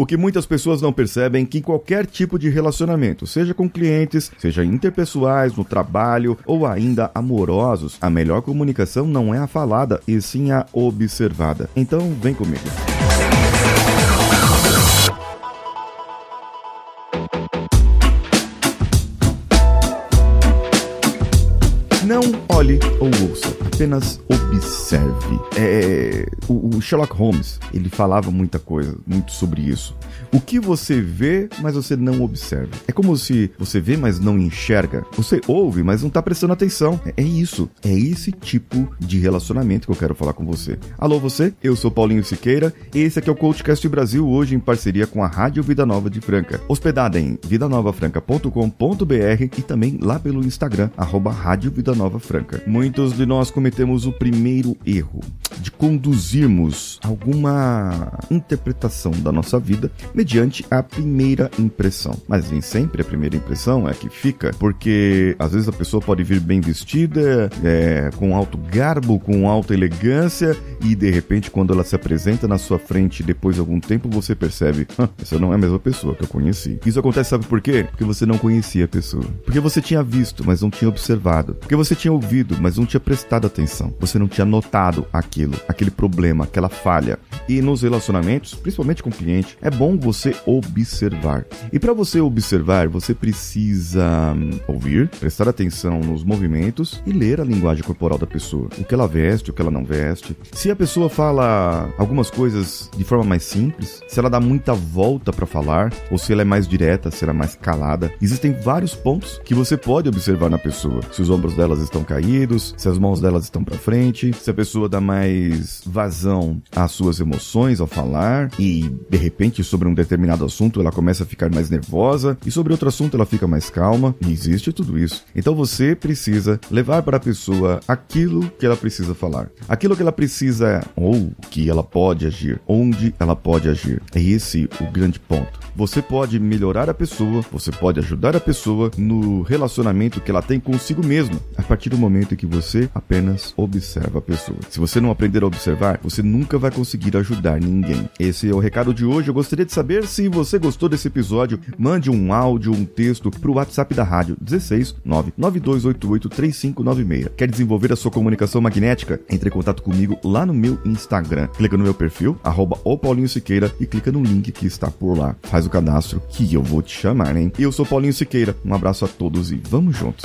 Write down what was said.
O que muitas pessoas não percebem é que em qualquer tipo de relacionamento, seja com clientes, seja interpessoais, no trabalho ou ainda amorosos, a melhor comunicação não é a falada, e sim a observada. Então, vem comigo. Não olhe ou ouça, apenas observe. É, o, Sherlock Holmes, ele falava muita coisa, muito sobre isso. O que você vê, mas você não observa. É como se você vê, mas não enxerga. Você ouve, mas não tá prestando atenção. É, é isso. É esse tipo de relacionamento que eu quero falar com você. Alô, você? Eu sou Paulinho Siqueira. Esse aqui é o Coachcast Brasil, hoje em parceria com a Rádio Vida Nova de Franca. Hospedada em vidanovafranca.com.br e também lá pelo Instagram, arroba Rádio Vida Nova Franca. Muitos de nós cometemos o primeiro erro de conduzirmos alguma interpretação da nossa vida mediante a primeira impressão. Mas nem sempre a primeira impressão é que fica, porque às vezes a pessoa pode vir bem vestida, é, com alto garbo, com alta elegância, e de repente, quando ela se apresenta na sua frente depois de algum tempo, você percebe: essa não é a mesma pessoa que eu conheci. Isso acontece, sabe por quê? Porque você não conhecia a pessoa. Porque você tinha visto, mas não tinha observado. Porque você tinha ouvido, mas não tinha prestado atenção. Você não tinha notado aquilo, aquele problema, aquela falha. E nos relacionamentos, principalmente com o cliente, é bom você observar. E para você observar, você precisa hum, ouvir, prestar atenção nos movimentos e ler a linguagem corporal da pessoa. O que ela veste, o que ela não veste. Se a pessoa fala algumas coisas de forma mais simples, se ela dá muita volta para falar, ou se ela é mais direta, se ela é mais calada. Existem vários pontos que você pode observar na pessoa. Se os ombros estão caídos, se as mãos delas estão para frente, se a pessoa dá mais vazão às suas emoções ao falar e de repente sobre um determinado assunto ela começa a ficar mais nervosa e sobre outro assunto ela fica mais calma. E existe tudo isso. Então você precisa levar para a pessoa aquilo que ela precisa falar, aquilo que ela precisa ou que ela pode agir, onde ela pode agir. É esse o grande ponto. Você pode melhorar a pessoa, você pode ajudar a pessoa no relacionamento que ela tem consigo mesma, a partir do momento em que você apenas observa a pessoa. Se você não aprender a observar, você nunca vai conseguir ajudar ninguém. Esse é o recado de hoje. Eu gostaria de saber se você gostou desse episódio. Mande um áudio, um texto para o WhatsApp da rádio 16 99288 3596. Quer desenvolver a sua comunicação magnética? Entre em contato comigo lá no meu Instagram. Clica no meu perfil, arroba o Paulinho Siqueira e clica no link que está por lá. Faz o cadastro que eu vou te chamar, hein? Eu sou Paulinho Siqueira. Um abraço a todos e vamos juntos.